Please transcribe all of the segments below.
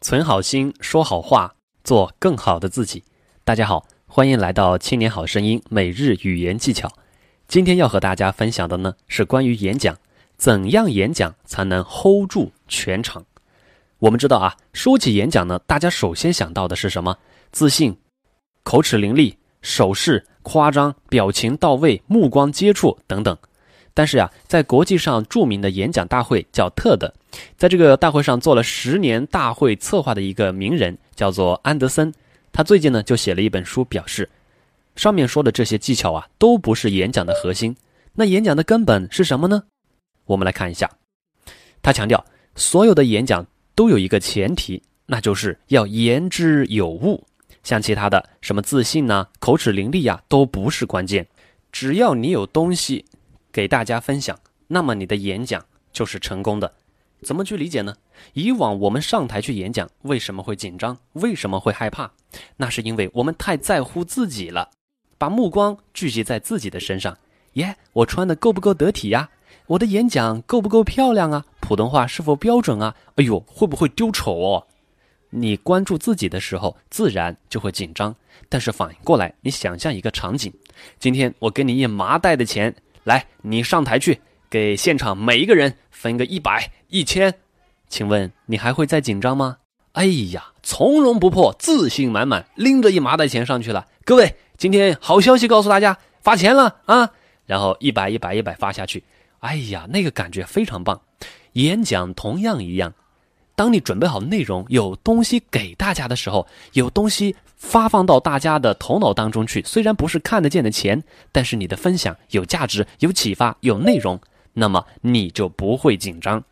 存好心，说好话，做更好的自己。大家好，欢迎来到《青年好声音》每日语言技巧。今天要和大家分享的呢，是关于演讲，怎样演讲才能 hold 住全场？我们知道啊，说起演讲呢，大家首先想到的是什么？自信、口齿伶俐、手势夸张、表情到位、目光接触等等。但是呀，在国际上著名的演讲大会叫特的，在这个大会上做了十年大会策划的一个名人叫做安德森，他最近呢就写了一本书，表示上面说的这些技巧啊都不是演讲的核心。那演讲的根本是什么呢？我们来看一下，他强调所有的演讲都有一个前提，那就是要言之有物。像其他的什么自信呐、口齿伶俐呀，都不是关键，只要你有东西。给大家分享，那么你的演讲就是成功的。怎么去理解呢？以往我们上台去演讲，为什么会紧张？为什么会害怕？那是因为我们太在乎自己了，把目光聚集在自己的身上。耶，我穿的够不够得体呀？我的演讲够不够漂亮啊？普通话是否标准啊？哎呦，会不会丢丑哦？你关注自己的时候，自然就会紧张。但是反应过来，你想象一个场景：今天我给你一麻袋的钱。来，你上台去，给现场每一个人分个一百、一千，请问你还会再紧张吗？哎呀，从容不迫，自信满满，拎着一麻袋钱上去了。各位，今天好消息告诉大家，发钱了啊！然后一百、一百、一百发下去，哎呀，那个感觉非常棒。演讲同样一样。当你准备好内容，有东西给大家的时候，有东西发放到大家的头脑当中去。虽然不是看得见的钱，但是你的分享有价值、有启发、有内容，那么你就不会紧张。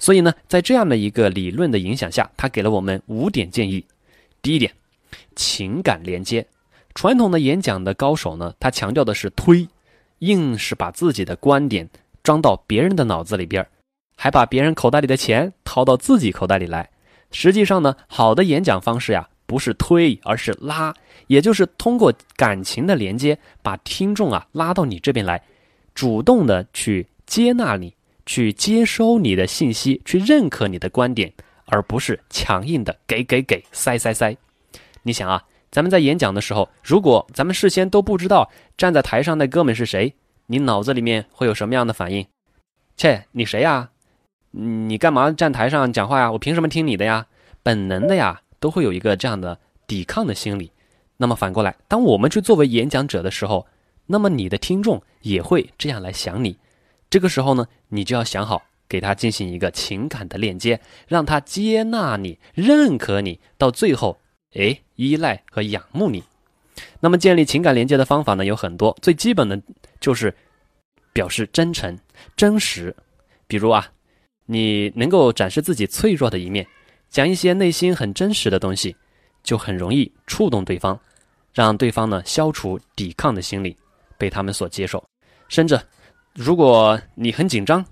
所以呢，在这样的一个理论的影响下，他给了我们五点建议。第一点，情感连接。传统的演讲的高手呢，他强调的是推，硬是把自己的观点装到别人的脑子里边儿。还把别人口袋里的钱掏到自己口袋里来，实际上呢，好的演讲方式呀，不是推，而是拉，也就是通过感情的连接，把听众啊拉到你这边来，主动的去接纳你，去接收你的信息，去认可你的观点，而不是强硬的给给给塞塞塞。你想啊，咱们在演讲的时候，如果咱们事先都不知道站在台上那哥们是谁，你脑子里面会有什么样的反应？切，你谁呀？你干嘛站台上讲话呀？我凭什么听你的呀？本能的呀，都会有一个这样的抵抗的心理。那么反过来，当我们去作为演讲者的时候，那么你的听众也会这样来想你。这个时候呢，你就要想好给他进行一个情感的链接，让他接纳你、认可你，到最后，哎，依赖和仰慕你。那么建立情感连接的方法呢有很多，最基本的就是表示真诚、真实。比如啊。你能够展示自己脆弱的一面，讲一些内心很真实的东西，就很容易触动对方，让对方呢消除抵抗的心理，被他们所接受。甚至，如果你很紧张，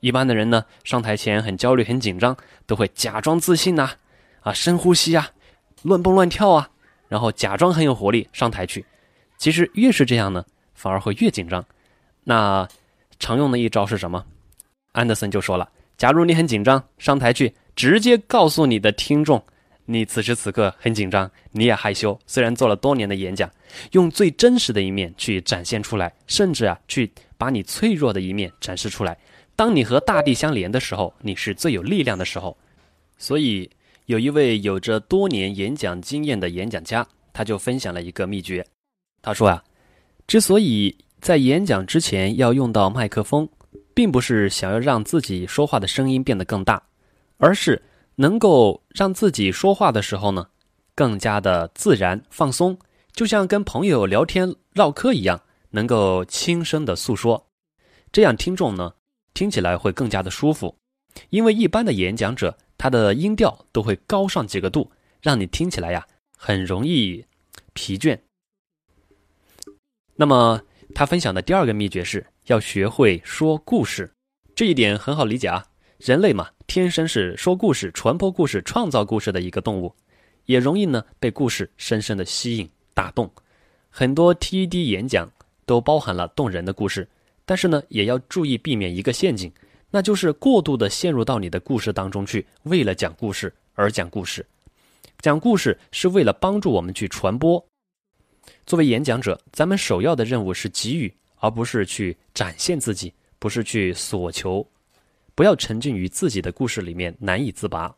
一般的人呢上台前很焦虑、很紧张，都会假装自信呐，啊，深呼吸啊，乱蹦乱跳啊，然后假装很有活力上台去。其实越是这样呢，反而会越紧张。那常用的一招是什么？安德森就说了。假如你很紧张，上台去直接告诉你的听众，你此时此刻很紧张，你也害羞。虽然做了多年的演讲，用最真实的一面去展现出来，甚至啊，去把你脆弱的一面展示出来。当你和大地相连的时候，你是最有力量的时候。所以，有一位有着多年演讲经验的演讲家，他就分享了一个秘诀。他说啊，之所以在演讲之前要用到麦克风。并不是想要让自己说话的声音变得更大，而是能够让自己说话的时候呢，更加的自然放松，就像跟朋友聊天唠嗑一样，能够轻声的诉说，这样听众呢听起来会更加的舒服。因为一般的演讲者，他的音调都会高上几个度，让你听起来呀很容易疲倦。那么。他分享的第二个秘诀是要学会说故事，这一点很好理解啊。人类嘛，天生是说故事、传播故事、创造故事的一个动物，也容易呢被故事深深的吸引、打动。很多 TED 演讲都包含了动人的故事，但是呢，也要注意避免一个陷阱，那就是过度的陷入到你的故事当中去，为了讲故事而讲故事。讲故事是为了帮助我们去传播。作为演讲者，咱们首要的任务是给予，而不是去展现自己，不是去索求。不要沉浸于自己的故事里面难以自拔。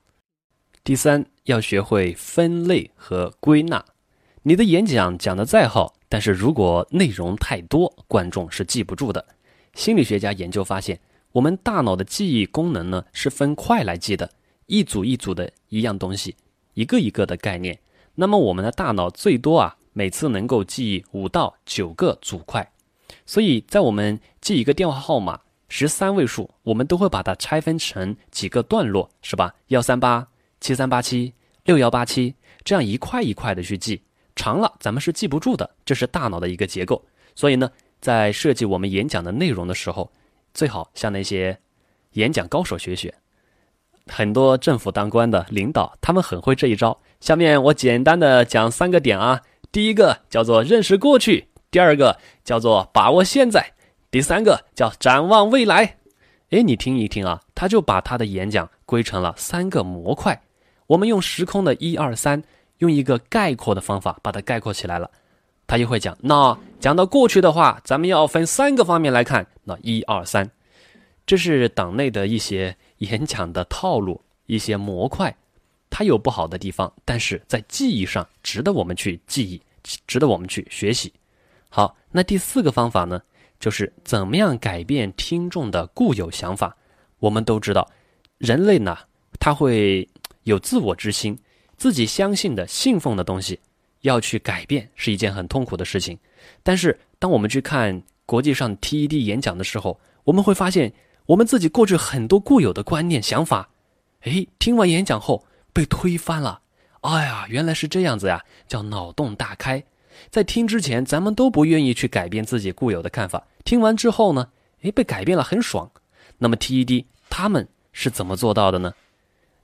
第三，要学会分类和归纳。你的演讲讲得再好，但是如果内容太多，观众是记不住的。心理学家研究发现，我们大脑的记忆功能呢是分块来记的，一组一组的一样东西，一个一个的概念。那么我们的大脑最多啊，每次能够记忆五到九个组块。所以在我们记一个电话号码。十三位数，我们都会把它拆分成几个段落，是吧？幺三八七三八七六幺八七，这样一块一块的去记，长了咱们是记不住的。这是大脑的一个结构。所以呢，在设计我们演讲的内容的时候，最好向那些演讲高手学学。很多政府当官的领导，他们很会这一招。下面我简单的讲三个点啊。第一个叫做认识过去，第二个叫做把握现在。第三个叫展望未来，哎，你听一听啊，他就把他的演讲归成了三个模块。我们用时空的一二三，用一个概括的方法把它概括起来了。他就会讲，那讲到过去的话，咱们要分三个方面来看。那一二三，这是党内的一些演讲的套路，一些模块，它有不好的地方，但是在记忆上值得我们去记忆，值得我们去学习。好，那第四个方法呢？就是怎么样改变听众的固有想法？我们都知道，人类呢，他会有自我之心，自己相信的、信奉的东西，要去改变是一件很痛苦的事情。但是，当我们去看国际上 TED 演讲的时候，我们会发现，我们自己过去很多固有的观念、想法，哎，听完演讲后被推翻了。哎呀，原来是这样子呀，叫脑洞大开。在听之前，咱们都不愿意去改变自己固有的看法。听完之后呢，诶，被改变了，很爽。那么 TED 他们是怎么做到的呢？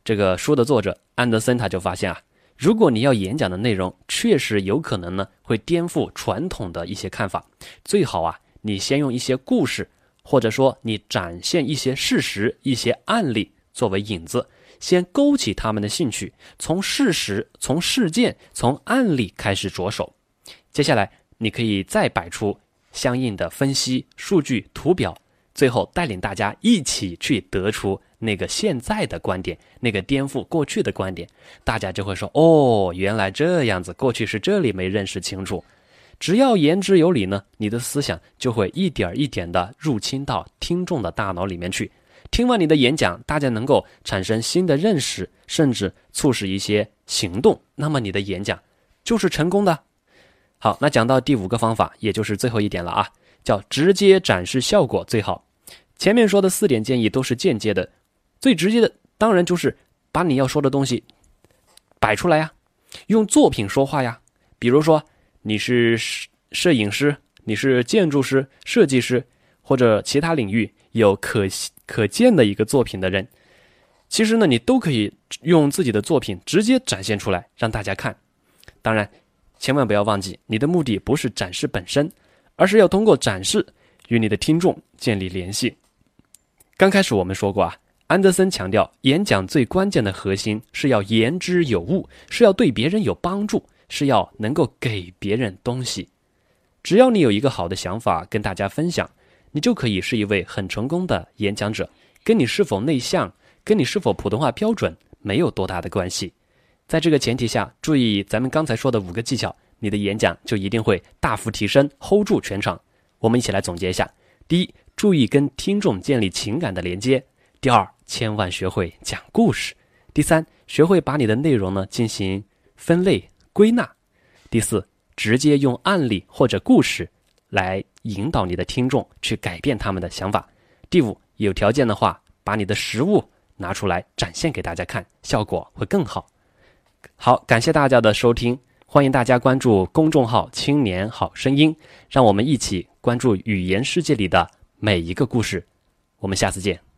这个书的作者安德森他就发现啊，如果你要演讲的内容确实有可能呢会颠覆传统的一些看法，最好啊你先用一些故事，或者说你展现一些事实、一些案例作为引子，先勾起他们的兴趣，从事实、从事件、从案例开始着手，接下来你可以再摆出。相应的分析数据图表，最后带领大家一起去得出那个现在的观点，那个颠覆过去的观点，大家就会说：“哦，原来这样子，过去是这里没认识清楚。”只要言之有理呢，你的思想就会一点一点的入侵到听众的大脑里面去。听完你的演讲，大家能够产生新的认识，甚至促使一些行动，那么你的演讲就是成功的。好，那讲到第五个方法，也就是最后一点了啊，叫直接展示效果最好。前面说的四点建议都是间接的，最直接的当然就是把你要说的东西摆出来呀，用作品说话呀。比如说你是摄影师，你是建筑师、设计师或者其他领域有可可见的一个作品的人，其实呢，你都可以用自己的作品直接展现出来让大家看。当然。千万不要忘记，你的目的不是展示本身，而是要通过展示与你的听众建立联系。刚开始我们说过啊，安德森强调，演讲最关键的核心是要言之有物，是要对别人有帮助，是要能够给别人东西。只要你有一个好的想法跟大家分享，你就可以是一位很成功的演讲者。跟你是否内向，跟你是否普通话标准没有多大的关系。在这个前提下，注意咱们刚才说的五个技巧，你的演讲就一定会大幅提升，hold 住全场。我们一起来总结一下：第一，注意跟听众建立情感的连接；第二，千万学会讲故事；第三，学会把你的内容呢进行分类归纳；第四，直接用案例或者故事来引导你的听众去改变他们的想法；第五，有条件的话，把你的实物拿出来展现给大家看，效果会更好。好，感谢大家的收听，欢迎大家关注公众号“青年好声音”，让我们一起关注语言世界里的每一个故事。我们下次见。